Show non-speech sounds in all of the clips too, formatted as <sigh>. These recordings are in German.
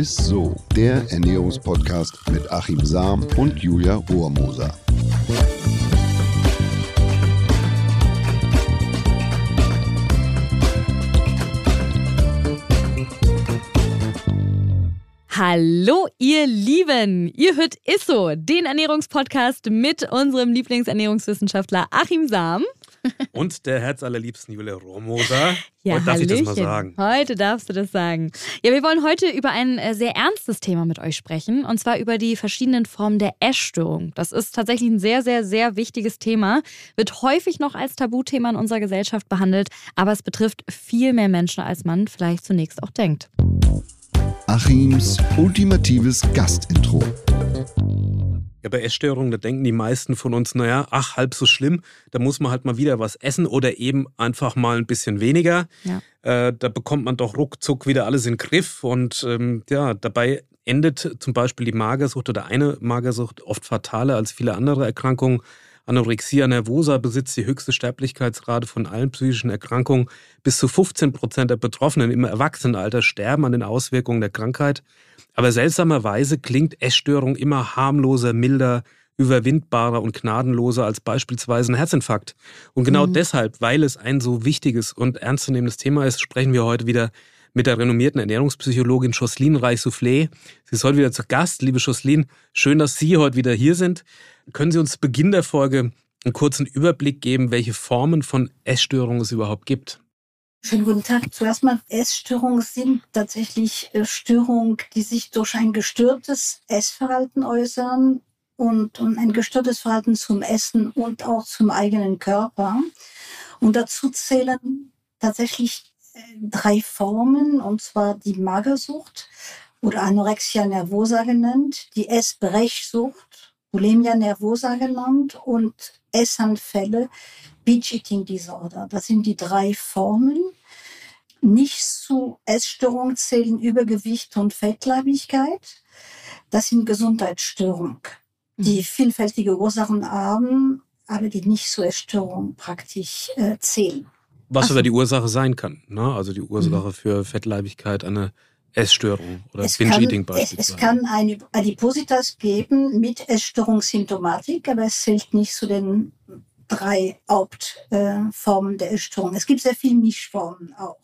ist so, der Ernährungspodcast mit Achim Sam und Julia Rohrmoser. Hallo, ihr Lieben! Ihr hört Isso, den Ernährungspodcast mit unserem Lieblingsernährungswissenschaftler Achim Sam. Und der Herz allerliebsten Julia Romoser. <laughs> Ja, heute darf Hallöchen. ich das mal sagen. Heute darfst du das sagen. Ja, wir wollen heute über ein äh, sehr ernstes Thema mit euch sprechen. Und zwar über die verschiedenen Formen der Essstörung. Das ist tatsächlich ein sehr, sehr, sehr wichtiges Thema. Wird häufig noch als Tabuthema in unserer Gesellschaft behandelt. Aber es betrifft viel mehr Menschen, als man vielleicht zunächst auch denkt. Achims ultimatives Gastintro. Ja, bei Essstörungen, da denken die meisten von uns, naja, ach, halb so schlimm, da muss man halt mal wieder was essen oder eben einfach mal ein bisschen weniger. Ja. Äh, da bekommt man doch ruckzuck wieder alles in den Griff und ähm, ja, dabei endet zum Beispiel die Magersucht oder eine Magersucht oft fataler als viele andere Erkrankungen. Anorexia nervosa besitzt die höchste Sterblichkeitsrate von allen psychischen Erkrankungen. Bis zu 15 Prozent der Betroffenen im Erwachsenenalter sterben an den Auswirkungen der Krankheit. Aber seltsamerweise klingt Essstörung immer harmloser, milder, überwindbarer und gnadenloser als beispielsweise ein Herzinfarkt. Und genau Mhm. deshalb, weil es ein so wichtiges und ernstzunehmendes Thema ist, sprechen wir heute wieder mit der renommierten Ernährungspsychologin Jocelyn Reich-Soufflé. Sie ist heute wieder zu Gast. Liebe Jocelyn, schön, dass Sie heute wieder hier sind. Können Sie uns zu Beginn der Folge einen kurzen Überblick geben, welche Formen von Essstörungen es überhaupt gibt? Schönen guten Tag. Zuerst mal, Essstörungen sind tatsächlich äh, Störungen, die sich durch ein gestörtes Essverhalten äußern und, und ein gestörtes Verhalten zum Essen und auch zum eigenen Körper. Und dazu zählen tatsächlich drei Formen, und zwar die Magersucht oder Anorexia nervosa genannt, die Essbrechsucht, Bulimia nervosa genannt und Essanfälle, Binge Eating Disorder. Das sind die drei Formen. Nicht zu Essstörungen zählen Übergewicht und Fettleibigkeit. Das sind Gesundheitsstörungen, die vielfältige Ursachen haben, aber die nicht zur Essstörung praktisch äh, zählen. Was Ach so. aber die Ursache sein kann. Ne? Also die Ursache für Fettleibigkeit, eine Essstörung oder Es kann, Binge-Eating es, beispielsweise. es kann eine Adipositas geben mit Essstörungssymptomatik, aber es zählt nicht zu den drei Hauptformen äh, der Essstörung. Es gibt sehr viele Mischformen auch.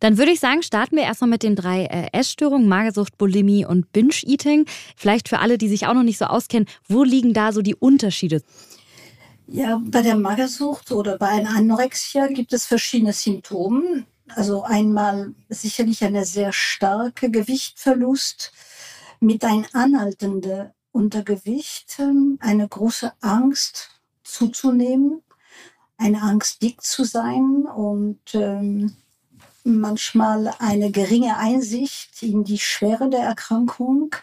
Dann würde ich sagen, starten wir erstmal mit den drei äh, Essstörungen, Magersucht, Bulimie und Binge-Eating. Vielleicht für alle, die sich auch noch nicht so auskennen, wo liegen da so die Unterschiede? Ja, bei der Magersucht oder bei einer Anorexia gibt es verschiedene Symptome. Also einmal sicherlich eine sehr starke Gewichtverlust mit ein anhaltende Untergewicht, ähm, eine große Angst zuzunehmen, eine Angst dick zu sein und ähm, manchmal eine geringe Einsicht in die Schwere der Erkrankung.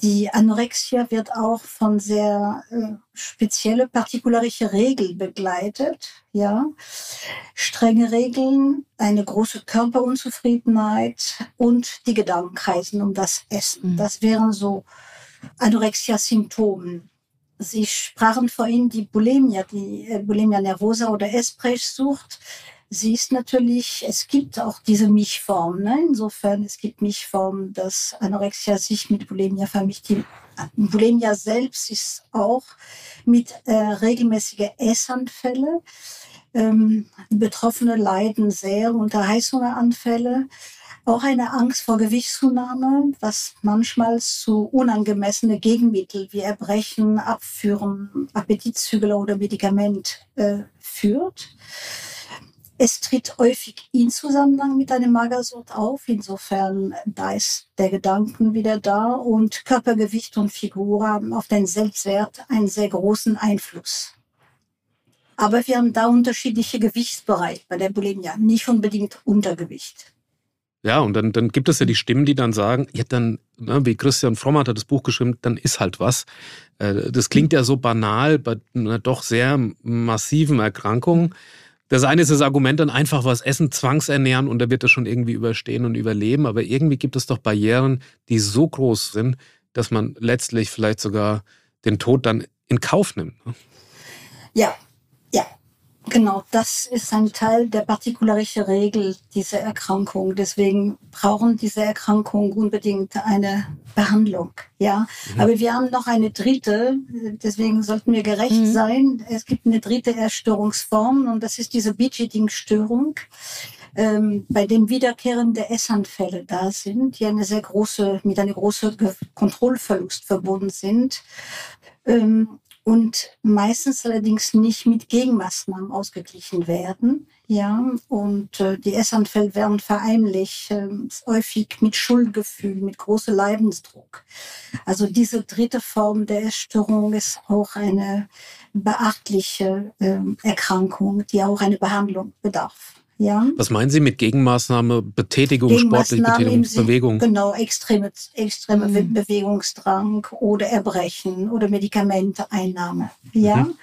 Die Anorexia wird auch von sehr äh, spezielle partikularische Regeln begleitet, ja. Strenge Regeln, eine große Körperunzufriedenheit und die Gedanken kreisen um das Essen. Mhm. Das wären so Anorexia-Symptome. Sie sprachen vorhin die Bulimia, die äh, Bulimia nervosa oder Essbrechsucht. Sie ist natürlich, es gibt auch diese Mischform. Ne? Insofern, es gibt Mischformen, dass Anorexia sich mit Bulimia vermischt. Die Bulimia selbst ist auch mit äh, regelmäßigen Essanfälle. Ähm, Betroffene leiden sehr unter Heißhungeranfälle. Auch eine Angst vor Gewichtszunahme, was manchmal zu unangemessene Gegenmittel wie Erbrechen, Abführen, Appetitzügler oder Medikament äh, führt. Es tritt häufig in Zusammenhang mit einer Magersucht auf. Insofern, da ist der Gedanken wieder da und Körpergewicht und Figur haben auf den Selbstwert einen sehr großen Einfluss. Aber wir haben da unterschiedliche Gewichtsbereiche bei der Bulimia, nicht unbedingt Untergewicht. Ja, und dann, dann gibt es ja die Stimmen, die dann sagen, ja, dann, ne, wie Christian Fromm hat das Buch geschrieben, dann ist halt was. Äh, Das klingt ja so banal bei einer doch sehr massiven Erkrankung. Das eine ist das Argument, dann einfach was essen, zwangsernähren und da wird das schon irgendwie überstehen und überleben. Aber irgendwie gibt es doch Barrieren, die so groß sind, dass man letztlich vielleicht sogar den Tod dann in Kauf nimmt. ne? Ja, ja. Genau, das ist ein Teil der partikularischen Regel dieser Erkrankung. Deswegen brauchen diese Erkrankungen unbedingt eine Behandlung. Ja, mhm. aber wir haben noch eine dritte. Deswegen sollten wir gerecht mhm. sein. Es gibt eine dritte Erstörungsform und das ist diese Beach-Eating-Störung ähm, bei dem wiederkehrende Essanfälle da sind, die eine sehr große, mit einem großen Kontrollverlust verbunden sind. Ähm, und meistens allerdings nicht mit Gegenmaßnahmen ausgeglichen werden. Ja, und äh, die Essanfälle werden verheimlicht, äh, häufig mit Schuldgefühl, mit großem Leidensdruck. Also diese dritte Form der Essstörung ist auch eine beachtliche äh, Erkrankung, die auch eine Behandlung bedarf. Ja. Was meinen Sie mit Gegenmaßnahme, Betätigung, sportliche Betätigung, Bewegung? Genau, extreme, extreme mhm. Bewegungsdrang oder Erbrechen oder Medikamenteeinnahme. Ja. Mhm.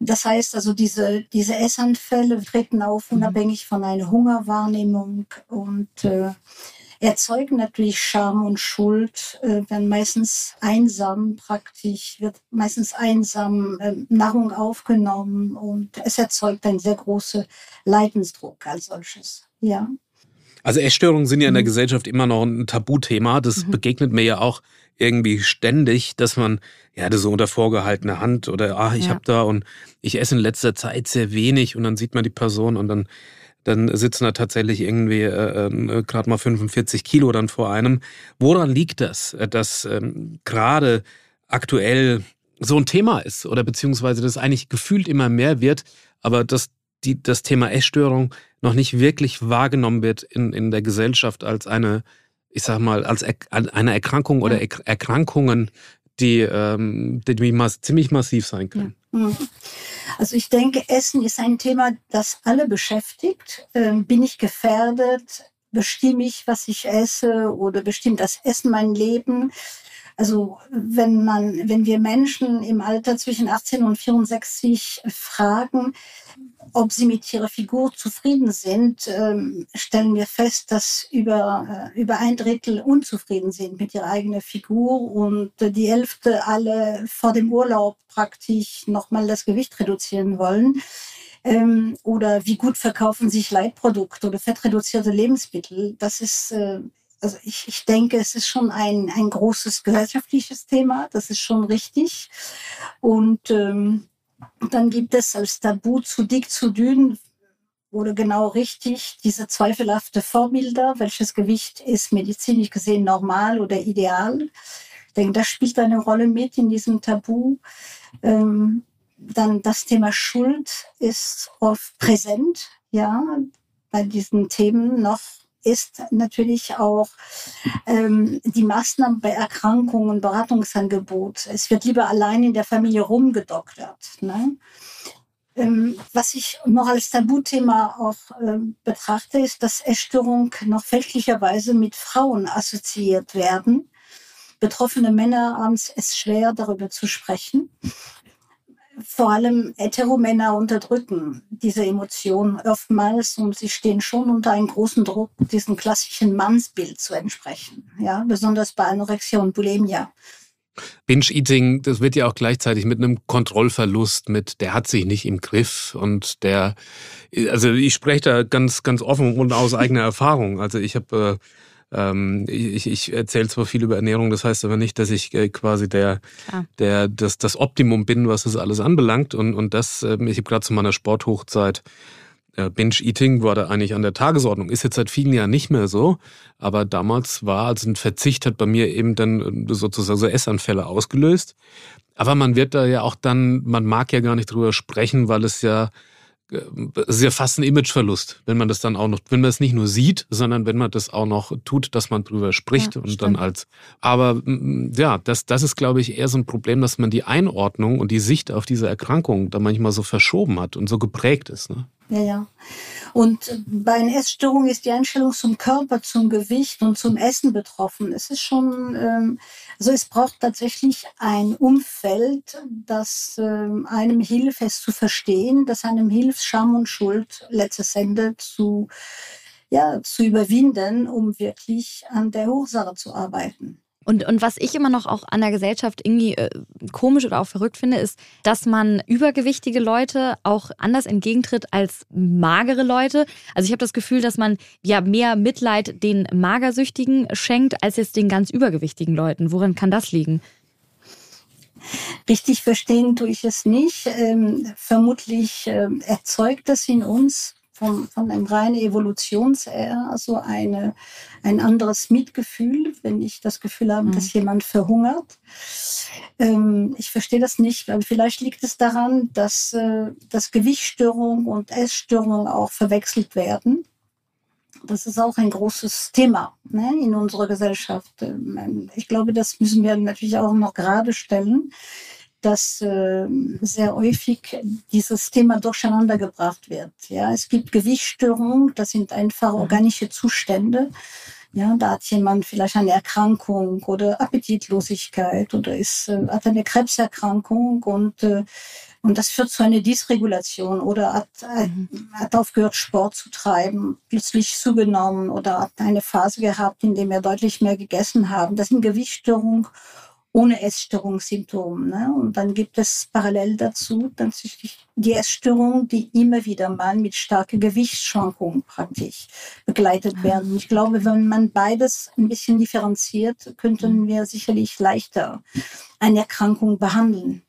Das heißt also, diese, diese Essanfälle treten auf, mhm. unabhängig von einer Hungerwahrnehmung und äh, erzeugen natürlich Scham und Schuld, äh, werden meistens einsam praktisch, wird meistens einsam äh, Nahrung aufgenommen und es erzeugt einen sehr großen Leidensdruck als solches. Ja. Also Essstörungen sind ja in der mhm. Gesellschaft immer noch ein Tabuthema. Das mhm. begegnet mir ja auch irgendwie ständig, dass man ja das so unter vorgehaltener Hand oder ah ich ja. habe da und ich esse in letzter Zeit sehr wenig und dann sieht man die Person und dann dann sitzen da tatsächlich irgendwie äh, äh, gerade mal 45 Kilo dann vor einem. Woran liegt das, äh, dass ähm, gerade aktuell so ein Thema ist oder beziehungsweise das eigentlich gefühlt immer mehr wird, aber dass die, das Thema Essstörung noch nicht wirklich wahrgenommen wird in, in der Gesellschaft als eine, ich sag mal, als er, eine Erkrankung oder Erkrankungen, die, ähm, die ziemlich massiv sein können. Ja. Mhm. Also ich denke, Essen ist ein Thema, das alle beschäftigt. Ähm, bin ich gefährdet? Bestimme ich, was ich esse? Oder bestimmt das Essen mein Leben? Also wenn man, wenn wir Menschen im Alter zwischen 18 und 64 fragen, ob sie mit ihrer Figur zufrieden sind, ähm, stellen wir fest, dass über, äh, über ein Drittel unzufrieden sind mit ihrer eigenen Figur und die Hälfte alle vor dem Urlaub praktisch nochmal das Gewicht reduzieren wollen. Ähm, oder wie gut verkaufen sich Leitprodukte oder fettreduzierte Lebensmittel. Das ist äh, also ich, ich denke, es ist schon ein, ein großes gesellschaftliches Thema, das ist schon richtig. Und ähm, dann gibt es als Tabu zu dick, zu dünn oder genau richtig diese zweifelhafte Vorbilder, welches Gewicht ist medizinisch gesehen normal oder ideal. Ich denke, das spielt eine Rolle mit in diesem Tabu. Ähm, dann das Thema Schuld ist oft präsent, ja, bei diesen Themen noch ist natürlich auch ähm, die Maßnahmen bei Erkrankungen, Beratungsangebot. Es wird lieber allein in der Familie rumgedoktert. Ne? Ähm, was ich noch als Tabuthema auch äh, betrachte, ist, dass Essstörungen noch fälschlicherweise mit Frauen assoziiert werden. Betroffene Männer haben es schwer, darüber zu sprechen vor allem Heteromänner unterdrücken diese Emotionen oftmals und sie stehen schon unter einem großen Druck, diesem klassischen Mannsbild zu entsprechen. Ja, besonders bei Anorexia und Bulimia. Binge-Eating, das wird ja auch gleichzeitig mit einem Kontrollverlust, mit der hat sich nicht im Griff und der, also ich spreche da ganz, ganz offen und aus eigener <laughs> Erfahrung. Also ich habe äh, ähm, ich, ich erzähle zwar viel über Ernährung, das heißt aber nicht, dass ich äh, quasi der, der, das, das Optimum bin, was das alles anbelangt. Und, und das, äh, ich habe gerade zu meiner Sporthochzeit äh, Binge-Eating war da eigentlich an der Tagesordnung. Ist jetzt seit vielen Jahren nicht mehr so, aber damals war, also ein Verzicht hat bei mir eben dann äh, sozusagen so Essanfälle ausgelöst. Aber man wird da ja auch dann, man mag ja gar nicht drüber sprechen, weil es ja es ist ja fast ein Imageverlust, wenn man das dann auch noch, wenn man es nicht nur sieht, sondern wenn man das auch noch tut, dass man drüber spricht ja, und stimmt. dann als. Aber ja, das, das ist, glaube ich, eher so ein Problem, dass man die Einordnung und die Sicht auf diese Erkrankung da manchmal so verschoben hat und so geprägt ist. Ne? Ja, ja. Und bei einer Essstörung ist die Einstellung zum Körper, zum Gewicht und zum Essen betroffen. Es ist schon, ähm, also es braucht tatsächlich ein Umfeld, das ähm, einem hilft, es zu verstehen, das einem hilft, Scham und Schuld letztes Ende zu, ja, zu überwinden, um wirklich an der Ursache zu arbeiten. Und, und was ich immer noch auch an der Gesellschaft irgendwie äh, komisch oder auch verrückt finde, ist, dass man übergewichtige Leute auch anders entgegentritt als magere Leute. Also ich habe das Gefühl, dass man ja mehr Mitleid den Magersüchtigen schenkt, als jetzt den ganz übergewichtigen Leuten. Woran kann das liegen? Richtig verstehen tue ich es nicht. Ähm, vermutlich äh, erzeugt das in uns von, von einem reinen Evolutionsehr, also eine, ein anderes Mitgefühl, wenn ich das Gefühl habe, mhm. dass jemand verhungert. Ähm, ich verstehe das nicht, aber vielleicht liegt es daran, dass, äh, dass Gewichtsstörung und Essstörung auch verwechselt werden. Das ist auch ein großes Thema ne, in unserer Gesellschaft. Ähm, ich glaube, das müssen wir natürlich auch noch gerade stellen dass äh, sehr häufig dieses Thema durcheinander gebracht wird. Ja, es gibt Gewichtsstörungen, das sind einfach mhm. organische Zustände. Ja, da hat jemand vielleicht eine Erkrankung oder Appetitlosigkeit oder ist, äh, hat eine Krebserkrankung und, äh, und das führt zu einer Dysregulation oder hat, äh, mhm. hat aufgehört, Sport zu treiben, plötzlich zugenommen oder hat eine Phase gehabt, in der wir deutlich mehr gegessen haben. Das sind Gewichtsstörungen ohne Essstörungssymptom. Ne? Und dann gibt es parallel dazu tatsächlich die Essstörung, die immer wieder mal mit starken Gewichtsschwankungen praktisch begleitet ah. werden. Ich glaube, wenn man beides ein bisschen differenziert, könnten wir sicherlich leichter eine Erkrankung behandeln.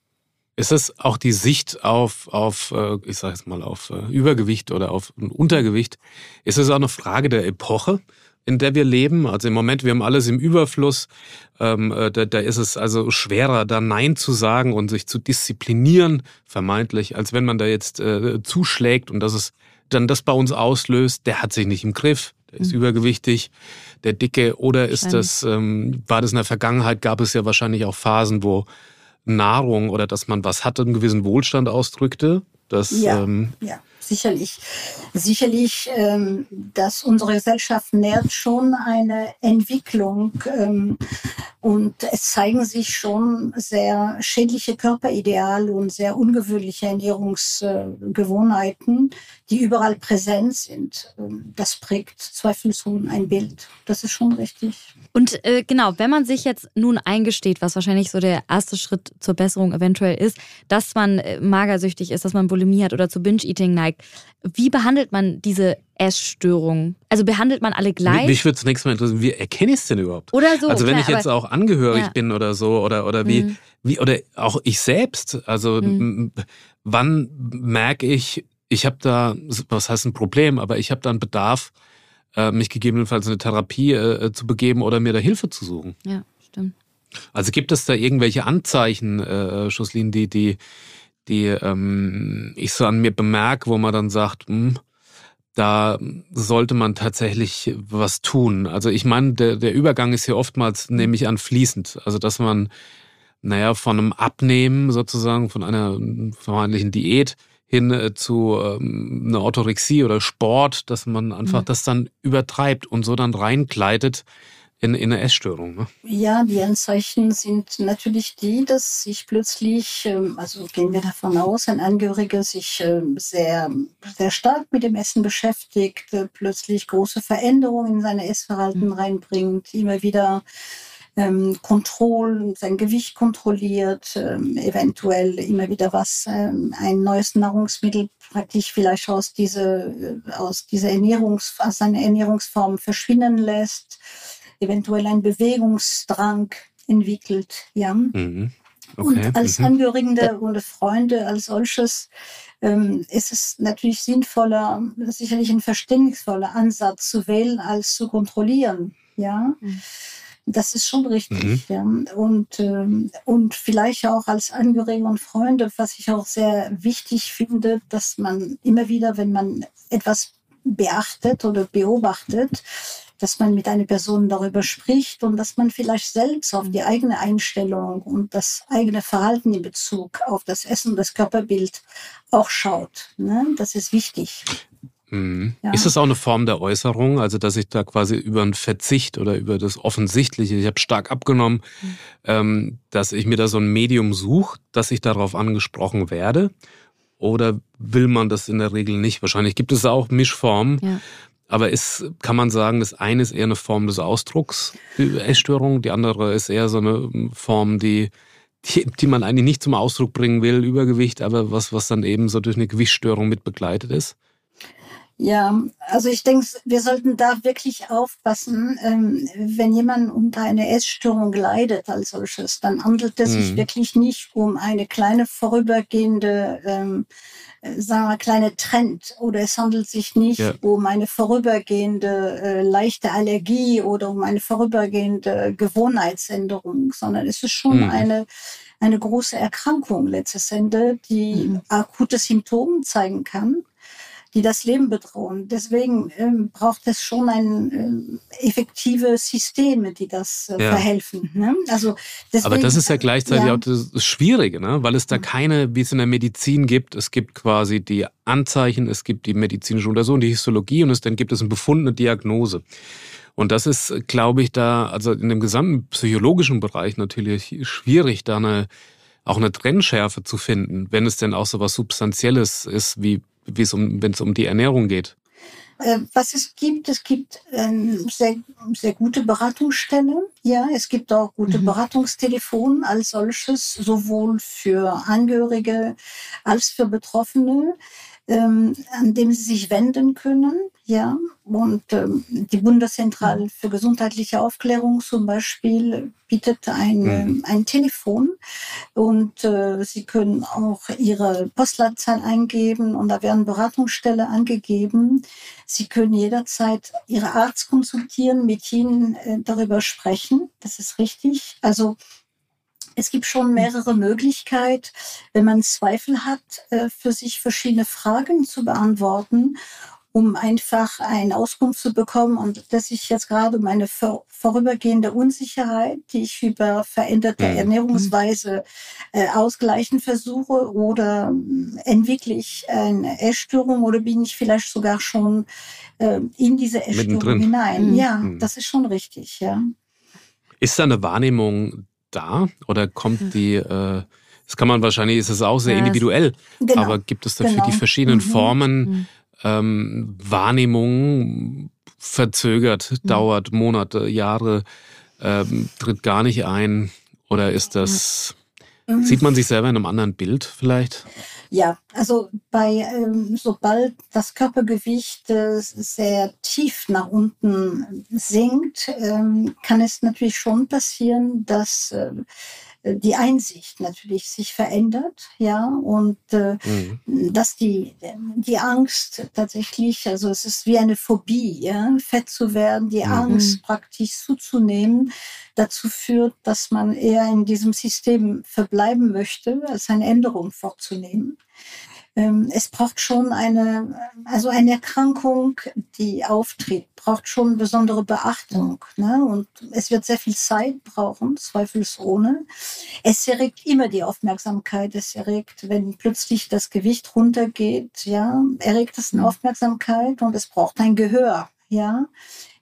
Ist es auch die Sicht auf, auf äh, ich sage jetzt mal, auf äh, Übergewicht oder auf Untergewicht? Ist es auch eine Frage der Epoche? In der wir leben. Also im Moment, wir haben alles im Überfluss. Ähm, äh, da, da ist es also schwerer, da Nein zu sagen und sich zu disziplinieren, vermeintlich, als wenn man da jetzt äh, zuschlägt und das ist dann das bei uns auslöst, der hat sich nicht im Griff, der ist mhm. übergewichtig, der Dicke, oder ist das, ähm, war das in der Vergangenheit, gab es ja wahrscheinlich auch Phasen, wo Nahrung oder dass man was hatte, einen gewissen Wohlstand ausdrückte. Das, ja, ähm, ja sicherlich, sicherlich, ähm, dass unsere Gesellschaft nährt schon eine Entwicklung ähm, und es zeigen sich schon sehr schädliche Körperideale und sehr ungewöhnliche Ernährungsgewohnheiten, die überall präsent sind. Ähm, das prägt zweifelsohne ein Bild. Das ist schon richtig. Und äh, genau, wenn man sich jetzt nun eingesteht, was wahrscheinlich so der erste Schritt zur Besserung eventuell ist, dass man äh, magersüchtig ist, dass man Bulimie hat oder zu Binge-Eating neigt, wie behandelt man diese Essstörung? Also behandelt man alle gleich? Mich würde zunächst mal interessieren, wie erkenne ich es denn überhaupt? Oder so. Also wenn klar, ich jetzt auch angehörig ja. bin oder so, oder, oder wie, mhm. wie, oder auch ich selbst, also mhm. wann merke ich, ich habe da, was heißt ein Problem, aber ich habe da einen Bedarf, äh, mich gegebenenfalls in eine Therapie äh, zu begeben oder mir da Hilfe zu suchen. Ja, stimmt. Also gibt es da irgendwelche Anzeichen, äh, Schoslin, die, die, die ähm, ich so an mir bemerke, wo man dann sagt, hm, da sollte man tatsächlich was tun. Also ich meine, der, der Übergang ist hier oftmals, nehme ich an, fließend. Also dass man, naja, von einem Abnehmen sozusagen, von einer vermeintlichen Diät hin äh, zu ähm, einer Orthorexie oder Sport, dass man einfach mhm. das dann übertreibt und so dann reinkleidet in, in eine Essstörung. Ne? Ja, die Anzeichen sind natürlich die, dass sich plötzlich, ähm, also gehen wir davon aus, ein Angehöriger sich ähm, sehr, sehr stark mit dem Essen beschäftigt, äh, plötzlich große Veränderungen in sein Essverhalten mhm. reinbringt, immer wieder ähm, Kontroll, sein Gewicht kontrolliert, ähm, eventuell immer wieder was, ähm, ein neues Nahrungsmittel praktisch vielleicht aus, diese, äh, aus dieser Ernährungs, aus seiner Ernährungsform verschwinden lässt, eventuell einen Bewegungsdrang entwickelt, ja. Mhm. Okay. Und als mhm. Angehörige und Freunde als solches ähm, ist es natürlich sinnvoller, sicherlich ein verständnisvoller Ansatz zu wählen, als zu kontrollieren. Ja. Mhm. Das ist schon richtig. Mhm. Ja. Und, ähm, und vielleicht auch als Angehörige und Freunde, was ich auch sehr wichtig finde, dass man immer wieder, wenn man etwas beachtet oder beobachtet, dass man mit einer Person darüber spricht und dass man vielleicht selbst auf die eigene Einstellung und das eigene Verhalten in Bezug auf das Essen, das Körperbild auch schaut. Ne? Das ist wichtig. Mhm. Ja. Ist das auch eine Form der Äußerung, also dass ich da quasi über einen Verzicht oder über das Offensichtliche, ich habe stark abgenommen, mhm. ähm, dass ich mir da so ein Medium suche, dass ich darauf angesprochen werde? Oder will man das in der Regel nicht? Wahrscheinlich gibt es auch Mischformen. Ja. Aber ist, kann man sagen, das eine ist eher eine Form des Ausdrucks, die Essstörung, die andere ist eher so eine Form, die, die, die man eigentlich nicht zum Ausdruck bringen will, Übergewicht, aber was, was dann eben so durch eine Gewichtsstörung mit begleitet ist? Ja, also ich denke, wir sollten da wirklich aufpassen, ähm, wenn jemand unter einer Essstörung leidet als solches, dann handelt es mhm. sich wirklich nicht um eine kleine vorübergehende, ähm, äh, sagen wir, kleine Trend oder es handelt sich nicht ja. um eine vorübergehende äh, leichte Allergie oder um eine vorübergehende Gewohnheitsänderung, sondern es ist schon mhm. eine eine große Erkrankung letztes Ende, die mhm. akute Symptome zeigen kann die das Leben bedrohen. Deswegen ähm, braucht es schon ein äh, effektive Systeme, die das äh, ja. verhelfen. Ne? Also deswegen, Aber das ist ja gleichzeitig ja. auch das Schwierige, ne? weil es da keine, wie es in der Medizin gibt, es gibt quasi die Anzeichen, es gibt die medizinische Untersuchung, die Histologie und es, dann gibt es einen Befund, eine Diagnose. Und das ist, glaube ich, da, also in dem gesamten psychologischen Bereich natürlich schwierig, da eine, auch eine Trennschärfe zu finden, wenn es denn auch so was Substanzielles ist, wie um, wenn es um die Ernährung geht? Äh, was es gibt, es gibt ähm, sehr, sehr gute Beratungsstellen. Ja, es gibt auch gute mhm. Beratungstelefone als solches, sowohl für Angehörige als für Betroffene ähm, an dem sie sich wenden können. Ja, und ähm, die Bundeszentrale mhm. für gesundheitliche Aufklärung zum Beispiel bietet ein, mhm. ein Telefon und äh, Sie können auch Ihre Postleitzahl eingeben und da werden Beratungsstelle angegeben. Sie können jederzeit Ihre Arzt konsultieren, mit Ihnen äh, darüber sprechen. Das ist richtig. Also es gibt schon mehrere Möglichkeiten, wenn man Zweifel hat, äh, für sich verschiedene Fragen zu beantworten, um einfach eine Auskunft zu bekommen und dass ich jetzt gerade meine vorübergehende Unsicherheit, die ich über veränderte mhm. Ernährungsweise äh, ausgleichen versuche oder äh, entwickle ich eine Essstörung oder bin ich vielleicht sogar schon in diese Essstörung hinein. Mhm. Ja, mhm. das ist schon richtig, ja. Ist da eine Wahrnehmung da oder kommt hm. die, äh, das kann man wahrscheinlich, ist es auch sehr individuell, genau, aber gibt es dafür genau. die verschiedenen mhm. Formen, mhm. ähm, Wahrnehmung verzögert, mhm. dauert Monate, Jahre, ähm, tritt gar nicht ein oder ist das, mhm. sieht man sich selber in einem anderen Bild vielleicht? Ja, also bei ähm, sobald das Körpergewicht äh, sehr tief nach unten sinkt, ähm, kann es natürlich schon passieren, dass äh, die Einsicht natürlich sich verändert, ja, und äh, mhm. dass die, die Angst tatsächlich, also es ist wie eine Phobie, ja, fett zu werden, die mhm. Angst praktisch zuzunehmen, dazu führt, dass man eher in diesem System verbleiben möchte, als eine Änderung vorzunehmen. Ähm, es braucht schon eine, also eine Erkrankung, die auftritt, braucht schon besondere Beachtung. Ne? Und es wird sehr viel Zeit brauchen, zweifelsohne. Es erregt immer die Aufmerksamkeit. Es erregt, wenn plötzlich das Gewicht runtergeht, ja, erregt es eine mhm. Aufmerksamkeit und es braucht ein Gehör. Ja,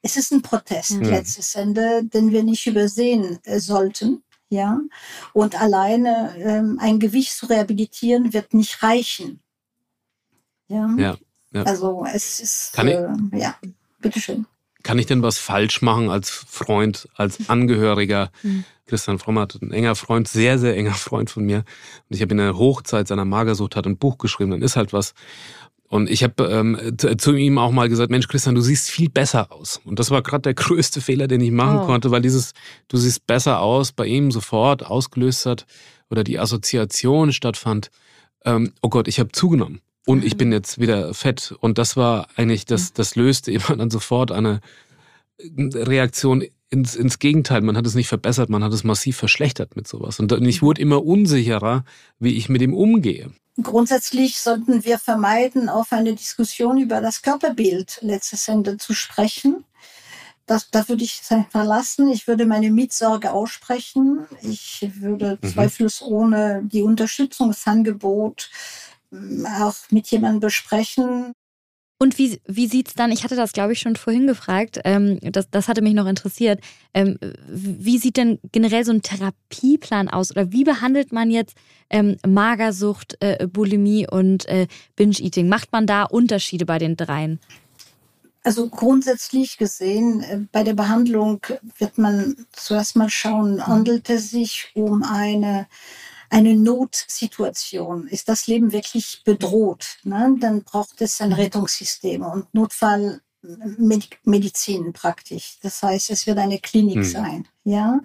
es ist ein Protest mhm. letztes Ende, den wir nicht übersehen äh, sollten. Ja, und alleine ähm, ein Gewicht zu rehabilitieren wird nicht reichen. Ja. ja, ja. Also es ist, Kann äh, ja, bitteschön. Kann ich denn was falsch machen als Freund, als Angehöriger? Mhm. Christian Frommert, ein enger Freund, sehr, sehr enger Freund von mir. Und ich habe in der Hochzeit seiner Magersucht hat ein Buch geschrieben, dann ist halt was. Und ich habe ähm, zu ihm auch mal gesagt, Mensch, Christian, du siehst viel besser aus. Und das war gerade der <laughs> größte Fehler, den ich machen oh. konnte, weil dieses, du siehst besser aus, bei ihm sofort ausgelöst hat oder die Assoziation stattfand. Ähm, oh Gott, ich habe zugenommen und ich <laughs> bin jetzt wieder fett. Und das war eigentlich, das, das löste <laughs> immer dann sofort eine Reaktion ins, ins Gegenteil. Man hat es nicht verbessert, man hat es massiv verschlechtert mit sowas. Und ich wurde immer unsicherer, wie ich mit ihm umgehe. Grundsätzlich sollten wir vermeiden, auf eine Diskussion über das Körperbild letztes Ende zu sprechen. Das, da würde ich es einfach lassen. Ich würde meine Mitsorge aussprechen. Ich würde mhm. zweifelsohne die Unterstützungsangebot auch mit jemandem besprechen. Und wie, wie sieht es dann, ich hatte das glaube ich schon vorhin gefragt, ähm, das, das hatte mich noch interessiert, ähm, wie sieht denn generell so ein Therapieplan aus oder wie behandelt man jetzt ähm, Magersucht, äh, Bulimie und äh, Binge-Eating? Macht man da Unterschiede bei den dreien? Also grundsätzlich gesehen, äh, bei der Behandlung wird man zuerst mal schauen, handelt es sich um eine, eine Notsituation? Ist das Leben wirklich bedroht? Ne? Dann braucht es ein mhm. Rettungssystem und Notfall Medizin praktisch. Das heißt, es wird eine Klinik hm. sein. Ja.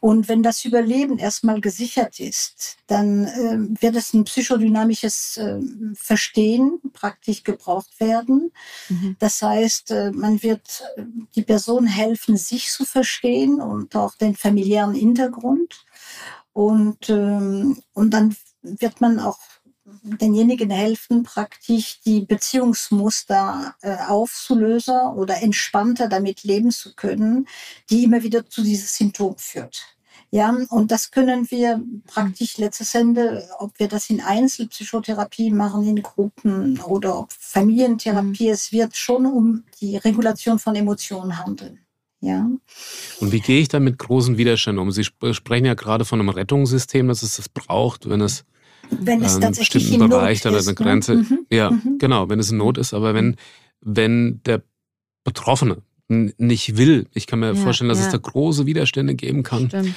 Und wenn das Überleben erstmal gesichert ist, dann äh, wird es ein psychodynamisches äh, Verstehen praktisch gebraucht werden. Mhm. Das heißt, äh, man wird äh, die Person helfen, sich zu verstehen und auch den familiären Hintergrund. Und, ähm, und dann wird man auch denjenigen helfen, praktisch die Beziehungsmuster äh, aufzulösen oder entspannter damit leben zu können, die immer wieder zu diesem Symptom führt. Ja, und das können wir praktisch letztes Ende, ob wir das in Einzelpsychotherapie machen, in Gruppen oder ob Familientherapie, mhm. es wird schon um die Regulation von Emotionen handeln. Ja. Und wie gehe ich da mit großen Widerständen um? Sie sprechen ja gerade von einem Rettungssystem, das es das braucht, wenn es wenn es ähm, tatsächlich bestimmten Bereich oder eine Grenze. Ne? Mhm. Ja, mhm. genau, wenn es in Not ist. Aber wenn, wenn der Betroffene nicht will, ich kann mir ja, vorstellen, dass ja. es da große Widerstände geben kann. Stimmt.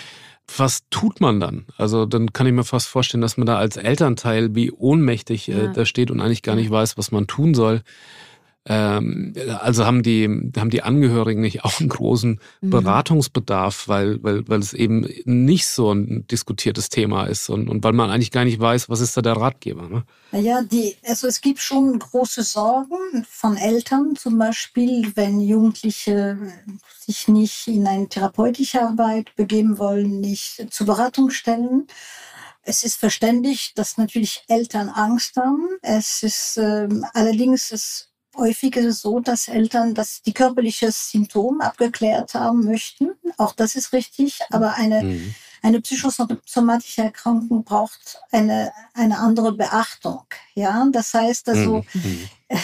Was tut man dann? Also dann kann ich mir fast vorstellen, dass man da als Elternteil wie ohnmächtig äh, da steht und eigentlich gar nicht weiß, was man tun soll. Ähm, also haben die, haben die Angehörigen nicht auch einen großen mhm. Beratungsbedarf, weil, weil, weil es eben nicht so ein diskutiertes Thema ist und, und weil man eigentlich gar nicht weiß, was ist da der Ratgeber. Ne? Naja, die, also es gibt schon große Sorgen von Eltern, zum Beispiel, wenn Jugendliche sich nicht in eine therapeutische Arbeit begeben wollen, nicht zur Beratung stellen. Es ist verständlich, dass natürlich Eltern Angst haben. Es ist äh, allerdings ist Häufig ist es so, dass Eltern das die körperliche Symptom abgeklärt haben möchten. Auch das ist richtig, aber eine, mhm. eine psychosomatische Erkrankung braucht eine, eine andere Beachtung. Ja, das heißt also, mhm. <laughs>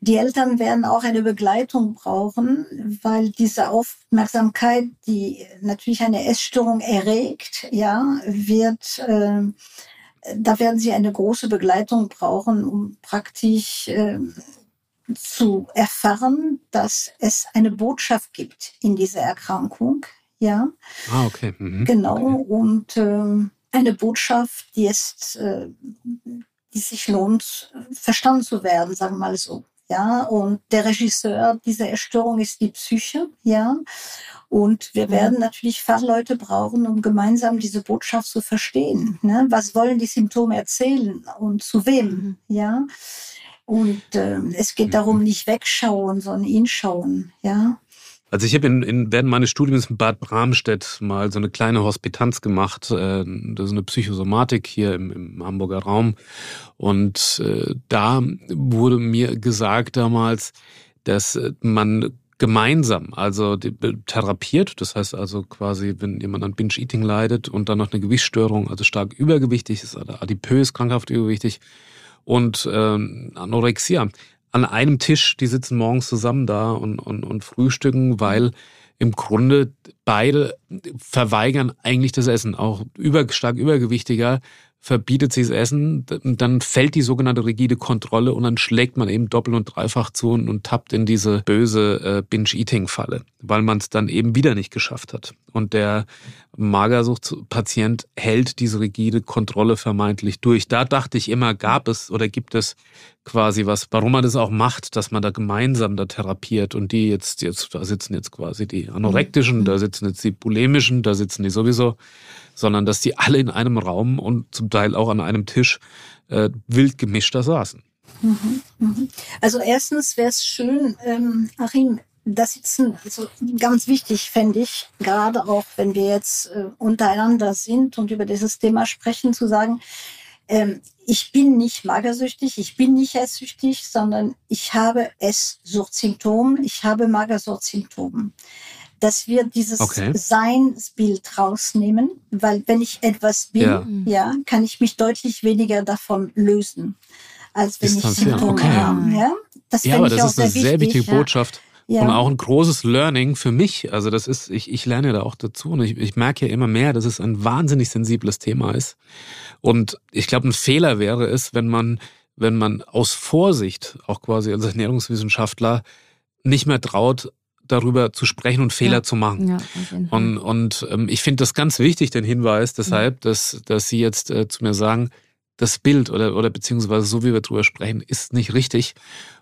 die Eltern werden auch eine Begleitung brauchen, weil diese Aufmerksamkeit, die natürlich eine Essstörung erregt, ja, wird, äh, da werden sie eine große Begleitung brauchen, um praktisch äh, zu erfahren, dass es eine Botschaft gibt in dieser Erkrankung. Ja. Ah, okay. Mhm. Genau. Okay. Und äh, eine Botschaft, die ist, äh, die sich lohnt, verstanden zu werden, sagen wir mal so. Ja, und der Regisseur dieser Erstörung ist die Psyche, ja. Und wir werden natürlich Fachleute brauchen, um gemeinsam diese Botschaft zu verstehen. Ne? Was wollen die Symptome erzählen und zu wem, mhm. ja? Und äh, es geht darum, mhm. nicht wegschauen, sondern hinschauen, ja. Also ich habe in, in, während meines Studiums in Bad Bramstedt mal so eine kleine Hospitanz gemacht. Äh, das ist eine Psychosomatik hier im, im Hamburger Raum. Und äh, da wurde mir gesagt damals, dass äh, man gemeinsam, also therapiert, das heißt also quasi, wenn jemand an Binge-Eating leidet und dann noch eine Gewichtsstörung, also stark übergewichtig ist, oder adipös, krankhaft übergewichtig, und äh, Anorexia. An einem Tisch, die sitzen morgens zusammen da und, und, und frühstücken, weil im Grunde beide verweigern eigentlich das Essen. Auch über, stark übergewichtiger verbietet sie das Essen, dann fällt die sogenannte rigide Kontrolle und dann schlägt man eben doppelt und dreifach zu und, und tappt in diese böse äh, Binge-Eating-Falle, weil man es dann eben wieder nicht geschafft hat. Und der Magersuchtpatient hält diese rigide Kontrolle vermeintlich durch. Da dachte ich immer, gab es oder gibt es quasi was, warum man das auch macht, dass man da gemeinsam da therapiert und die jetzt, jetzt da sitzen jetzt quasi die anorektischen, mhm. da sitzen jetzt die bulimischen, da sitzen die sowieso sondern dass die alle in einem Raum und zum Teil auch an einem Tisch äh, wild gemischt da saßen. Mhm, mhm. Also erstens wäre es schön, ähm, Achim, das sitzen, also ganz wichtig fände ich, gerade auch wenn wir jetzt äh, untereinander sind und über dieses Thema sprechen, zu sagen, ähm, ich bin nicht magersüchtig, ich bin nicht esssüchtig, sondern ich habe Esssuchtsymptome, ich habe Magersuchtsymptome dass wir dieses okay. Seinsbild rausnehmen, weil wenn ich etwas bin, ja. ja. kann ich mich deutlich weniger davon lösen, als wenn ich Symptome okay. habe. Ja, das ja aber das ist eine sehr wichtige ja. Botschaft. Ja. Und auch ein großes Learning für mich. Also das ist, ich, ich lerne da auch dazu und ich, ich merke ja immer mehr, dass es ein wahnsinnig sensibles Thema ist. Und ich glaube, ein Fehler wäre es, wenn man, wenn man aus Vorsicht, auch quasi als Ernährungswissenschaftler, nicht mehr traut, darüber zu sprechen und Fehler Ja. zu machen. Ja. Und, und ähm, ich finde das ganz wichtig, den Hinweis, deshalb, dass, dass Sie jetzt äh, zu mir sagen, das Bild oder, oder beziehungsweise so, wie wir drüber sprechen, ist nicht richtig.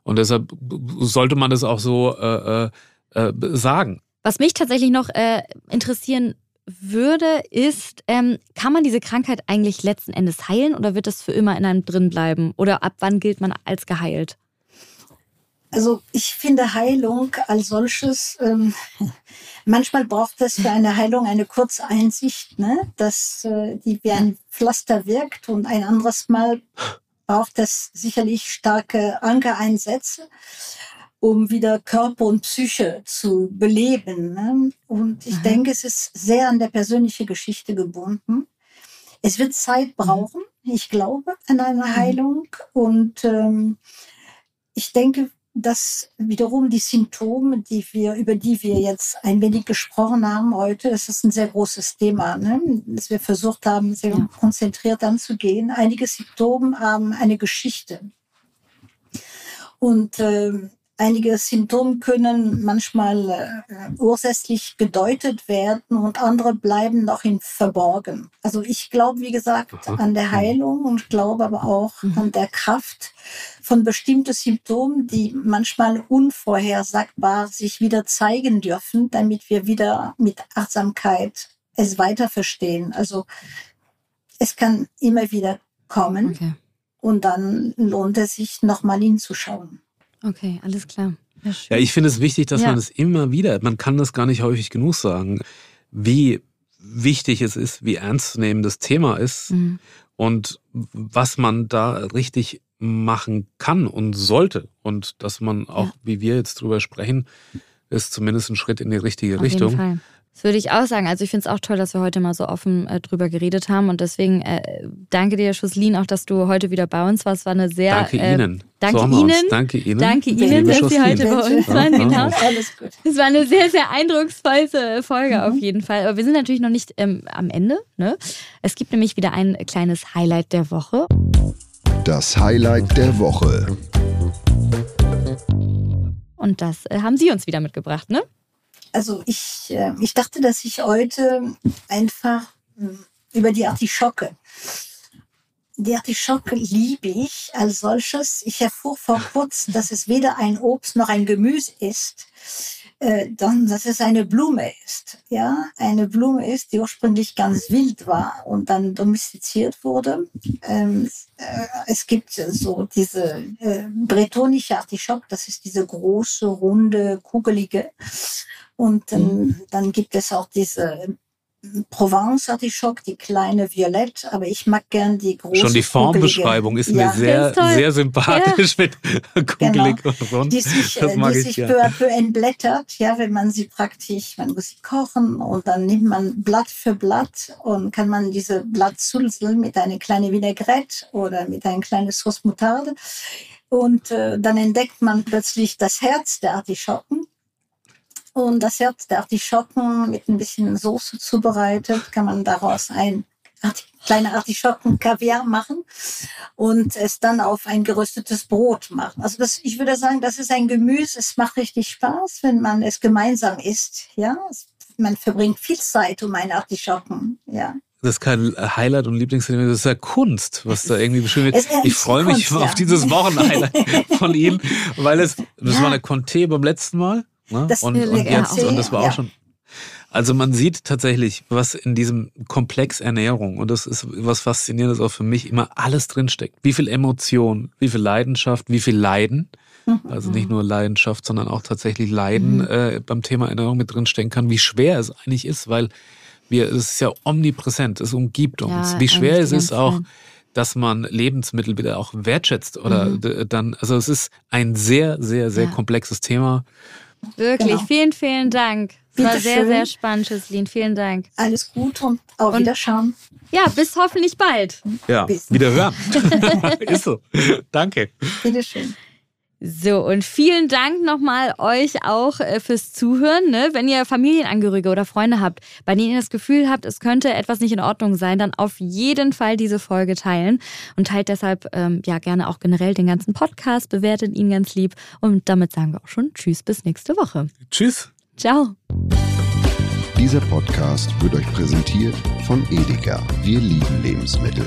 Und deshalb sollte man das auch so äh, äh, äh, sagen. Was mich tatsächlich noch äh, interessieren würde, ist, ähm, kann man diese Krankheit eigentlich letzten Endes heilen oder wird das für immer in einem drin bleiben? Oder ab wann gilt man als geheilt? Also ich finde Heilung als solches, ähm, <laughs> manchmal braucht es für eine Heilung eine Kurzeinsicht, ne? dass äh, die wie ein Pflaster wirkt und ein anderes Mal braucht es sicherlich starke Ankereinsätze, um wieder Körper und Psyche zu beleben. Ne? Und ich Mhm. denke, es ist sehr an der persönlichen Geschichte gebunden. Es wird Zeit brauchen, ich glaube, an einer Heilung. Und ähm, ich denke, dass wiederum die Symptome, die wir, über die wir jetzt ein wenig gesprochen haben heute, das ist ein sehr großes Thema, ne? dass wir versucht haben, sehr Ja. konzentriert anzugehen. Einige Symptome haben eine Geschichte. Und ähm, einige Symptome können manchmal äh, ursächlich gedeutet werden und andere bleiben noch in Verborgen. Also ich glaube, wie gesagt, an der Heilung und glaube aber auch Mhm. an der Kraft von bestimmten Symptomen, die manchmal unvorhersagbar sich wieder zeigen dürfen, damit wir wieder mit Achtsamkeit es weiter verstehen. Also es kann immer wieder kommen Okay. und dann lohnt es sich, nochmal hinzuschauen. Okay, alles klar. Ja. Ja, ich finde es wichtig, dass Ja. man es immer wieder, man kann das gar nicht häufig genug sagen, wie wichtig es ist, wie ernstzunehmend das Thema ist Mhm. und was man da richtig machen kann und sollte. Und dass man auch, Ja. wie wir jetzt drüber sprechen, ist zumindest ein Schritt in die richtige Auf Richtung. Das würde ich auch sagen. Also ich finde es auch toll, dass wir heute mal so offen äh, drüber geredet haben. Und deswegen äh, danke dir, Schuslin, auch, dass du heute wieder bei uns warst. Es war eine sehr. Danke äh, Ihnen. danke so. Ihnen. Danke Ihnen. Danke Ihnen, dass Sie heute bei uns waren. ja. Genau. Alles gut. Es war eine sehr, sehr eindrucksvolle Folge auf jeden Fall. Aber wir sind natürlich noch nicht ähm, am Ende. Ne? Es gibt nämlich wieder ein kleines Highlight der Woche. Das Highlight der Woche. Und das äh, haben Sie uns wieder mitgebracht, ne? Also ich, äh, ich dachte, dass ich heute einfach mh, über die Artischocke. Die Artischocke liebe ich als solches. Ich erfuhr vor kurzem, dass es weder ein Obst noch ein Gemüse ist, äh, dann, dass es eine Blume ist. Ja, eine Blume ist, die ursprünglich ganz wild war und dann domestiziert wurde. Ähm, äh, es gibt so diese äh, bretonische Artischock, das ist diese große, runde, kugelige. Und ähm, dann gibt es auch diese Provence-Artischock, die kleine Violett, aber ich mag gern die große. Schon die kugelige. Formbeschreibung ist Ja. mir sehr, Ganz toll. sehr sympathisch mit <laughs> kugelig und rund. die sich, das äh, mag die ich sich ja. peu à peu entblättert, ja, wenn man sie praktisch, man muss sie kochen und dann nimmt man Blatt für Blatt und kann man diese Blattzulsel mit einer kleinen Vinaigrette oder mit einer kleinen Sauce Moutarde und äh, dann entdeckt man plötzlich das Herz der Artischocken und das Herz der Artischocken mit ein bisschen Soße zubereitet, kann man daraus ein kleine Artischocken-Kaviar machen und es dann auf ein geröstetes Brot machen. Also das, ich würde sagen, das ist ein Gemüse. Es macht richtig Spaß, wenn man es gemeinsam isst. Ja, man verbringt viel Zeit um einen Artischocken. Ja, Das ist kein Highlight und Lieblingsfilm, das ist ja Kunst, was da irgendwie beschrieben wird. Es Ich freue mich Kunst, auf ja. dieses Wochenhighlight von Ihnen, weil es, das Ja. war eine Conté beim letzten Mal. Ne? Das und, und jetzt, und das war ja. auch schon. Also man sieht tatsächlich, was in diesem Komplex Ernährung, und das ist was Faszinierendes auch für mich, immer alles drinsteckt. Wie viel Emotion, wie viel Leidenschaft, wie viel Leiden. Also nicht nur Leidenschaft, sondern auch tatsächlich Leiden äh, beim Thema Ernährung mit drinstecken kann, wie schwer es eigentlich ist, weil wir, es ist ja omnipräsent, es umgibt uns. Ja, wie schwer es ist auch, dass man Lebensmittel wieder auch wertschätzt oder Mhm. dann, also es ist ein sehr, sehr, sehr Ja. komplexes Thema. Wirklich, Genau. vielen, vielen Dank. Es war sehr, sehr spannend, Schuslin. Vielen Dank. alles gut und auf Und- Wiederschauen. Ja, bis hoffentlich bald. Ja, Bis- wieder hören. <laughs> ist so. Danke. Bitteschön. So, und vielen Dank nochmal euch auch äh, fürs Zuhören. Ne? Wenn ihr Familienangehörige oder Freunde habt, bei denen ihr das Gefühl habt, es könnte etwas nicht in Ordnung sein, dann auf jeden Fall diese Folge teilen und teilt deshalb ähm, ja gerne auch generell den ganzen Podcast, bewertet ihn ganz lieb. Und damit sagen wir auch schon Tschüss bis nächste Woche. Tschüss. Ciao. Dieser Podcast wird euch präsentiert von Edeka. Wir lieben Lebensmittel.